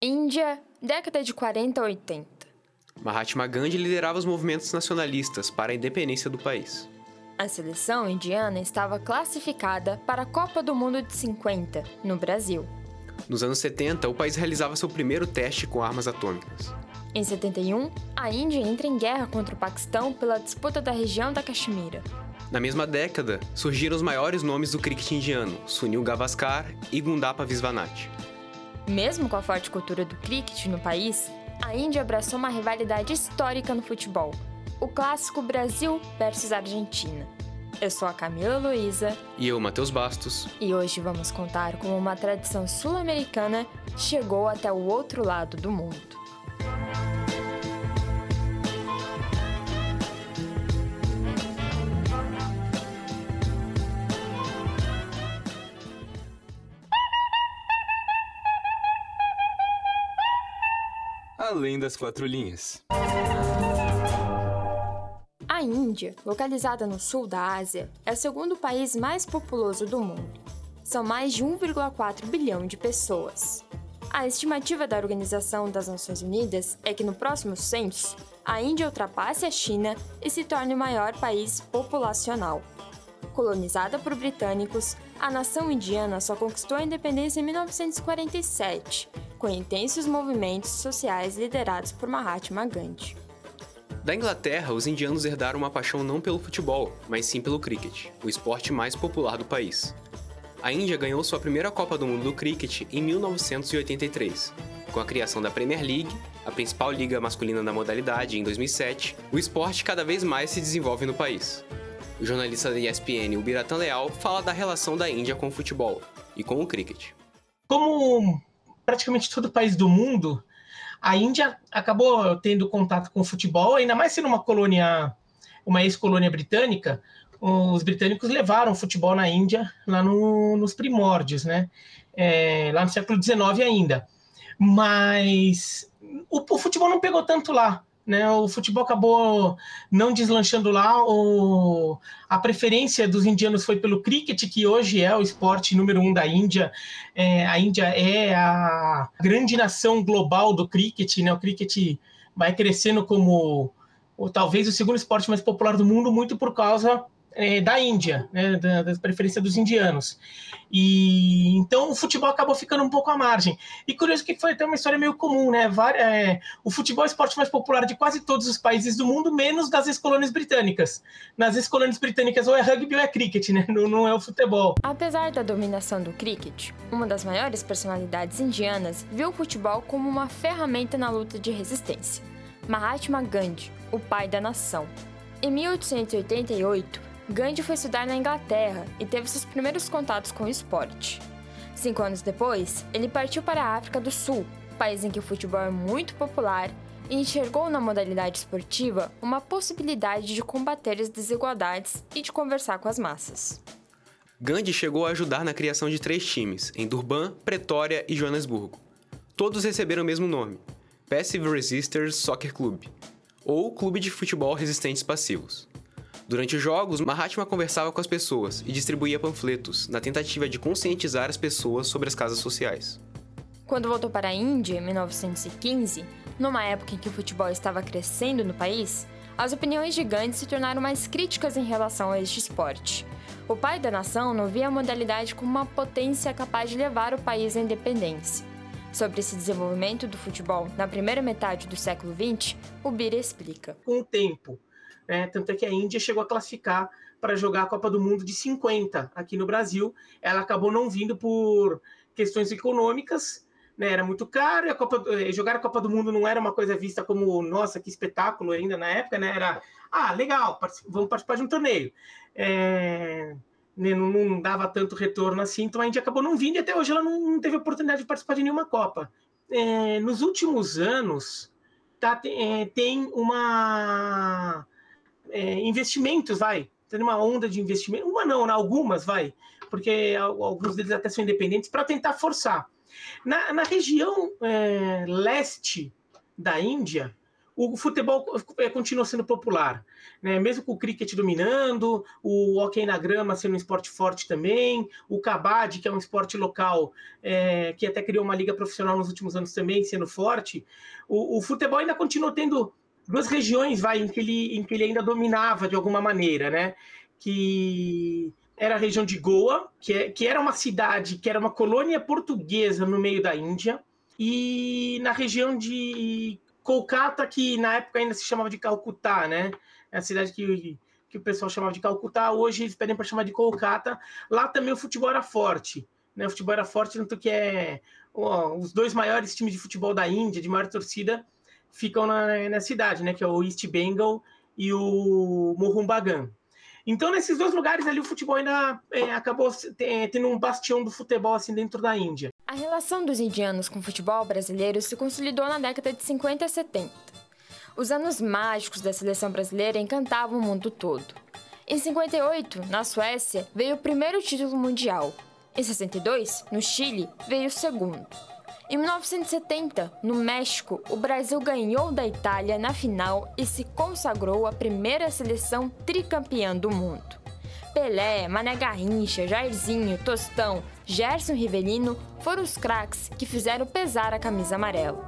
Índia, década de 40 a 80. Mahatma Gandhi liderava os movimentos nacionalistas para a independência do país. A seleção indiana estava classificada para a Copa do Mundo de 50, no Brasil. Nos anos 70, o país realizava seu primeiro teste com armas atômicas. Em 71, a Índia entra em guerra contra o Paquistão pela disputa da região da Caxemira. Na mesma década, surgiram os maiores nomes do cricket indiano, Sunil Gavaskar e Gundapa Viswanath. Mesmo com a forte cultura do cricket no país, a Índia abraçou uma rivalidade histórica no futebol, o clássico Brasil versus Argentina. Eu sou a Camila Luiza. E eu, Matheus Bastos. E hoje vamos contar como uma tradição sul-americana chegou até o outro lado do mundo. Além das quatro linhas. A Índia, localizada no sul da Ásia, é o segundo país mais populoso do mundo. São mais de 1,4 bilhão de pessoas. A estimativa da Organização das Nações Unidas é que no próximo censo, a Índia ultrapasse a China e se torne o maior país populacional. Colonizada por britânicos, a nação indiana só conquistou a independência em 1947, com intensos movimentos sociais liderados por Mahatma Gandhi. Da Inglaterra, os indianos herdaram uma paixão não pelo futebol, mas sim pelo cricket, o esporte mais popular do país. A Índia ganhou sua primeira Copa do Mundo do Cricket em 1983. Com a criação da Premier League, a principal liga masculina da modalidade, em 2007, o esporte cada vez mais se desenvolve no país. O jornalista da ESPN, o Biratan Leal, fala da relação da Índia com o futebol e com o cricket. Como praticamente todo país do mundo, a Índia acabou tendo contato com o futebol, ainda mais sendo uma colônia, uma ex-colônia britânica, os britânicos levaram o futebol na Índia lá no, nos primórdios, né? É, lá no século XIX ainda. Mas o, o, futebol não pegou tanto lá. Né, o futebol acabou não deslanchando lá. O, a preferência dos indianos foi pelo cricket, que hoje é o esporte número um da Índia. É, a Índia é a grande nação global do cricket. Né, o cricket vai crescendo como ou, talvez o segundo esporte mais popular do mundo, muito por causa é, da Índia, né, da, da, preferência dos indianos. E então o futebol acabou ficando um pouco à margem. E curioso que foi até uma história meio comum, né? é, o futebol é o esporte mais popular de quase todos os países do mundo, menos das ex-colônias britânicas. Nas ex-colônias britânicas ou é rugby ou é cricket, né? Não, não é o futebol. Apesar da dominação do cricket, uma das maiores personalidades indianas viu o futebol como uma ferramenta na luta de resistência. Mahatma Gandhi, o pai da nação. Em 1888, Gandhi foi estudar na Inglaterra e teve seus primeiros contatos com o esporte. Cinco anos depois, ele partiu para a África do Sul, país em que o futebol é muito popular, e enxergou na modalidade esportiva uma possibilidade de combater as desigualdades e de conversar com as massas. Gandhi chegou a ajudar na criação de três times, em Durban, Pretória e Joanesburgo. Todos receberam o mesmo nome, Passive Resistors Soccer Club, ou Clube de Futebol Resistentes Passivos. Durante os jogos, Mahatma conversava com as pessoas e distribuía panfletos, na tentativa de conscientizar as pessoas sobre as casas sociais. Quando voltou para a Índia, em 1915, numa época em que o futebol estava crescendo no país, as opiniões Gandhi se tornaram mais críticas em relação a este esporte. O pai da nação não via a modalidade como uma potência capaz de levar o país à independência. Sobre esse desenvolvimento do futebol na primeira metade do século XX, o Bira explica. Com o tempo, né? Tanto é que a Índia chegou a classificar para jogar a Copa do Mundo de 50 aqui no Brasil. Ela acabou não vindo por questões econômicas, né? Era muito caro, a Copa, eh, jogar a Copa do Mundo não era uma coisa vista como, nossa, que espetáculo ainda na época, né? Era, ah, legal, vamos participar de um torneio. É, né, não, não, dava tanto retorno assim, então a Índia acabou não vindo e até hoje ela não, teve oportunidade de participar de nenhuma Copa. É, nos últimos anos, tá, é, tem uma é, investimentos, vai, tendo uma onda de investimento, uma não, né, algumas, vai, porque alguns deles até são independentes, para tentar forçar. Na, na região é, leste da Índia, o futebol é, continua sendo popular, né? mesmo com o cricket dominando, o hockey na grama sendo um esporte forte também, o kabaddi, que é um esporte local, é, que até criou uma liga profissional nos últimos anos também, sendo forte, o, o futebol ainda continua tendo duas regiões vai, em, que ele, em que ele ainda dominava de alguma maneira, né? que era a região de Goa, que, é, que era uma cidade, que era uma colônia portuguesa no meio da Índia, e na região de Kolkata, que na época ainda se chamava de Calcutá, né? É a cidade que, que o pessoal chamava de Calcutá, hoje eles pedem para chamar de Kolkata. Lá também o futebol era forte, né? O futebol era forte, tanto que é ó, os dois maiores times de futebol da Índia, de maior torcida, ficam na, na cidade, né? Que é o East Bengal e o Mohun Bagan. Então, nesses dois lugares ali, o futebol ainda é, acabou tendo um bastião do futebol assim dentro da Índia. A relação dos indianos com o futebol brasileiro se consolidou na década de 50 e 70. Os anos mágicos da seleção brasileira encantavam o mundo todo. Em 58, na Suécia, veio o primeiro título mundial. Em 62, no Chile, veio o segundo. Em 1970, no México, o Brasil ganhou da Itália na final e se consagrou a primeira seleção tricampeã do mundo. Pelé, Mané Garrincha, Jairzinho, Tostão, Gerson Rivelino foram os craques que fizeram pesar a camisa amarela.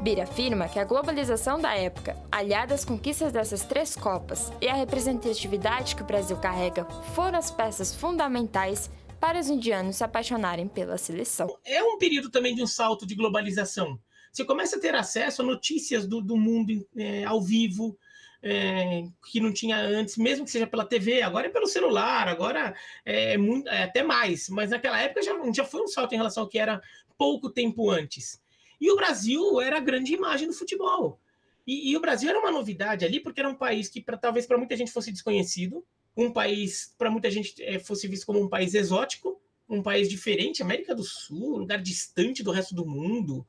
Bira afirma que a globalização da época, aliada às conquistas dessas três Copas e a representatividade que o Brasil carrega, foram as peças fundamentais para os indianos se apaixonarem pela seleção. É um período também de um salto de globalização. Você começa a ter acesso a notícias do, do mundo é, ao vivo, é, que não tinha antes, mesmo que seja pela TV, agora é pelo celular, agora é, muito, é até mais, mas naquela época já, já foi um salto em relação ao que era pouco tempo antes. E o Brasil era a grande imagem do futebol. E, e o Brasil era uma novidade ali, porque era um país que pra, talvez para muita gente fosse desconhecido, um país, para muita gente, é, fosse visto como um país exótico, um país diferente, América do Sul, lugar distante do resto do mundo,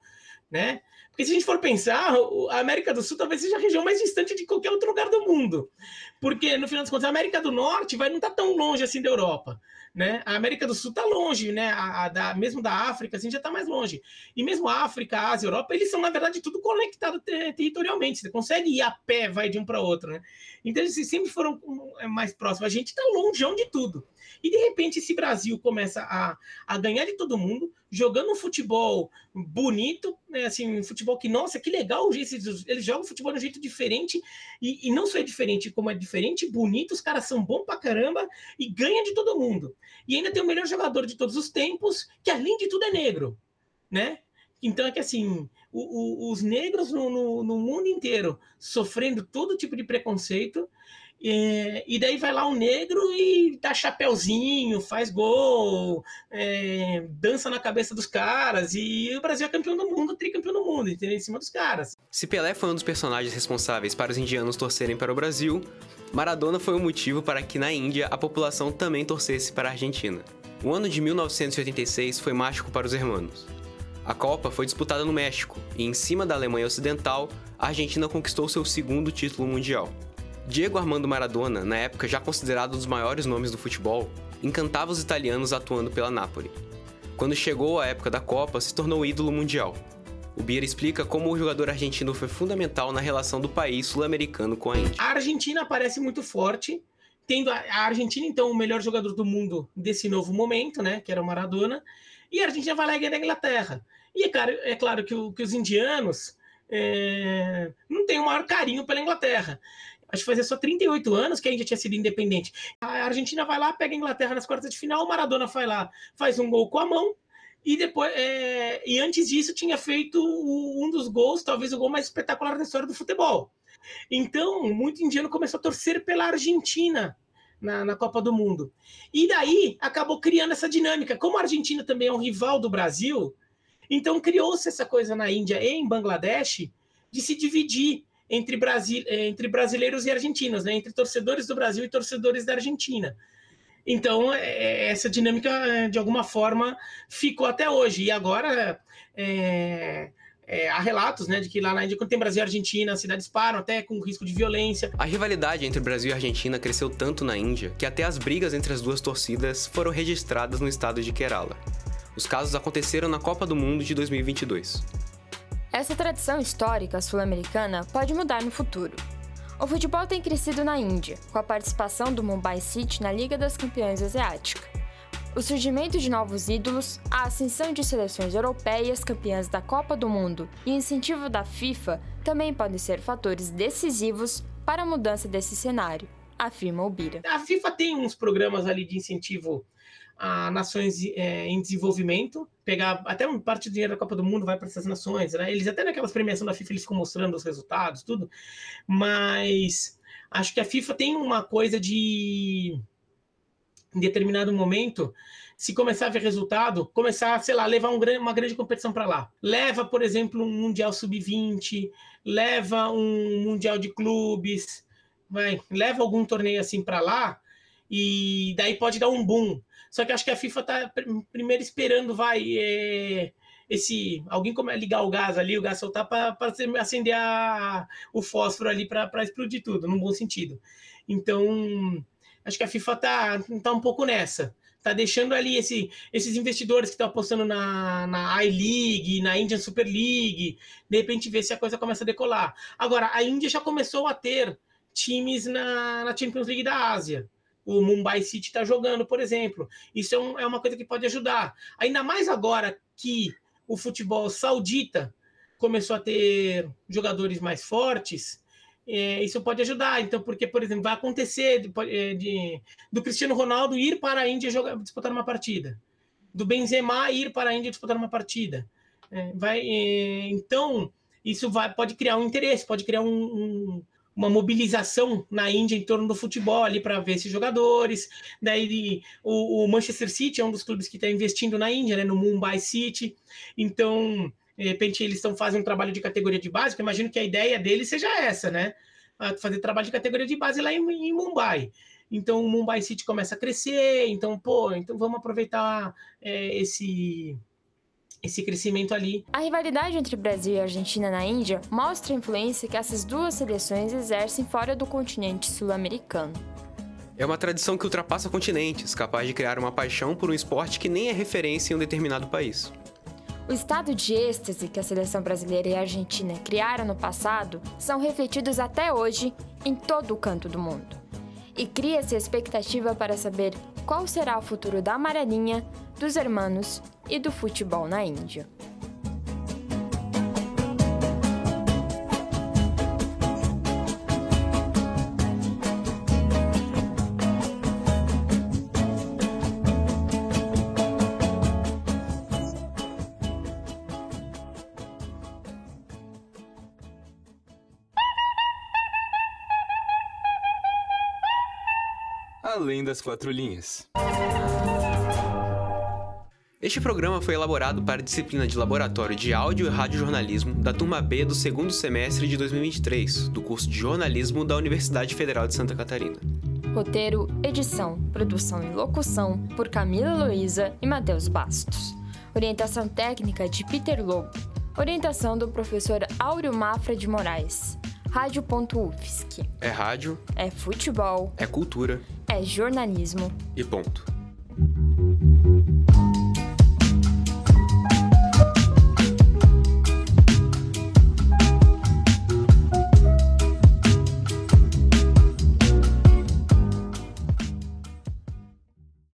né? Porque se a gente for pensar, a América do Sul talvez seja a região mais distante de qualquer outro lugar do mundo. Porque, no final das contas, a América do Norte vai não estar tá tão longe assim da Europa. Né? A América do Sul está longe, né? A, a, da, mesmo da África, assim, já está mais longe. E mesmo a África, a Ásia, a Europa, eles são, na verdade, tudo conectado ter, territorialmente. Você consegue ir a pé, vai de um para outro, né? Então, eles sempre foram é, mais próximos. A gente está longe de tudo. E de repente esse Brasil começa a, a ganhar de todo mundo, jogando um futebol bonito, né? Assim, um futebol que, nossa, que legal, eles, eles jogam futebol de um jeito diferente, e, e não só é diferente, como é diferente, bonito, os caras são bons pra caramba e ganha de todo mundo. E ainda tem o melhor jogador de todos os tempos, que além de tudo é negro, né? Então é que assim, o, o, os negros no, no, no, mundo inteiro sofrendo todo tipo de preconceito, é, e daí vai lá um negro e dá chapéuzinho, faz gol, é, dança na cabeça dos caras, e o Brasil é campeão do mundo, tricampeão do mundo, entendeu? Em cima dos caras. Se Pelé foi um dos personagens responsáveis para os indianos torcerem para o Brasil, Maradona foi o um motivo para que na Índia a população também torcesse para a Argentina. O ano de 1986 foi mágico para os hermanos. A Copa foi disputada no México e, em cima da Alemanha Ocidental, a Argentina conquistou seu segundo título mundial. Diego Armando Maradona, na época já considerado um dos maiores nomes do futebol, encantava os italianos atuando pela Napoli. Quando chegou a época da Copa, se tornou ídolo mundial. O Bier explica como o jogador argentino foi fundamental na relação do país sul-americano com a Índia. A Argentina parece muito forte, tendo a Argentina, então, o melhor jogador do mundo desse novo momento, né, que era o Maradona, e a Argentina vai lá e ganha da Inglaterra. E é claro, é claro que, o, que os indianos é, não têm o maior carinho pela Inglaterra acho que fazia só 38 anos que a Índia tinha sido independente. A Argentina vai lá, pega a Inglaterra nas quartas de final, o Maradona vai lá, faz um gol com a mão, e depois é, e antes disso tinha feito um dos gols, talvez o gol mais espetacular da história do futebol. Então, muito indiano começou a torcer pela Argentina na, na, Copa do Mundo. E daí acabou criando essa dinâmica. Como a Argentina também é um rival do Brasil, então criou-se essa coisa na Índia e em Bangladesh de se dividir entre, Brasil, eh, entre brasileiros e argentinos, né? entre torcedores do Brasil e torcedores da Argentina. Então, é, é, essa dinâmica, eh, de alguma forma, ficou até hoje. E agora, é, é, há relatos né, de que lá na Índia, quando tem Brasil e Argentina, as cidades param até com risco de violência. A rivalidade entre Brasil e Argentina cresceu tanto na Índia que até as brigas entre as duas torcidas foram registradas no estado de Kerala. Os casos aconteceram na Copa do Mundo de 2022. Essa tradição histórica sul-americana pode mudar no futuro. O futebol tem crescido na Índia, com a participação do Mumbai City na Liga das Campeões Asiática. O surgimento de novos ídolos, a ascensão de seleções europeias campeãs da Copa do Mundo e o incentivo da FIFA também podem ser fatores decisivos para a mudança desse cenário, afirma o Bira. A FIFA tem uns programas ali de incentivo a nações é, em desenvolvimento, pegar até uma parte do dinheiro da Copa do Mundo vai para essas nações, né? Eles até naquelas premiações da FIFA eles ficam mostrando os resultados, tudo, mas acho que a FIFA tem uma coisa de em determinado momento, se começar a ver resultado, começar, sei lá, levar um, uma grande competição para lá. Leva, por exemplo, um Mundial Sub-20, leva um Mundial de Clubes, vai, leva algum torneio assim para lá, e daí pode dar um boom. Só que acho que a FIFA tá primeiro esperando, vai, é, esse alguém como é ligar o gás ali, o gás soltar para acender a, o fósforo ali para explodir tudo, num bom sentido. Então, acho que a FIFA tá, tá um pouco nessa. Tá deixando ali esse, esses investidores que estão apostando na, na I-League, na Indian Super League, de repente ver se a coisa começa a decolar. Agora, a Índia já começou a ter times na, na Champions League da Ásia o Mumbai City está jogando, por exemplo. Isso é, um, é, uma coisa que pode ajudar. Ainda mais agora que o futebol saudita começou a ter jogadores mais fortes, é, isso pode ajudar. Então, porque, por exemplo, vai acontecer de, é, de, do Cristiano Ronaldo ir para a Índia jogar, disputar uma partida, do Benzema ir para a Índia disputar uma partida. É, vai, é, então, isso vai, pode criar um interesse, pode criar um, um uma mobilização na Índia em torno do futebol ali para ver esses jogadores. Daí o, o, Manchester City é um dos clubes que está investindo na Índia, né, no Mumbai City. Então, de repente, eles estão fazendo um trabalho de categoria de base, imagino que a ideia deles seja essa, né? Fazer trabalho de categoria de base lá em, em Mumbai. Então o Mumbai City começa a crescer, então, pô, então vamos aproveitar é, esse esse crescimento ali. A rivalidade entre Brasil e Argentina na Índia mostra a influência que essas duas seleções exercem fora do continente sul-americano. É uma tradição que ultrapassa continentes, capaz de criar uma paixão por um esporte que nem é referência em um determinado país. O estado de êxtase que a seleção brasileira e a Argentina criaram no passado são refletidos até hoje em todo o canto do mundo. E cria-se expectativa para saber qual será o futuro da amarelinha, dos hermanos e do futebol na Índia. Além das quatro linhas. Este programa foi elaborado para a disciplina de Laboratório de Áudio e Radiojornalismo da turma B do segundo semestre de 2023, do curso de Jornalismo da Universidade Federal de Santa Catarina. Roteiro, edição, produção e locução por Camila Luiza e Matheus Bastos. Orientação técnica de Peter Lobo. Orientação do professor Áureo Mafra de Moraes. Rádio.UFSC. É rádio, É futebol, é cultura é jornalismo. e ponto.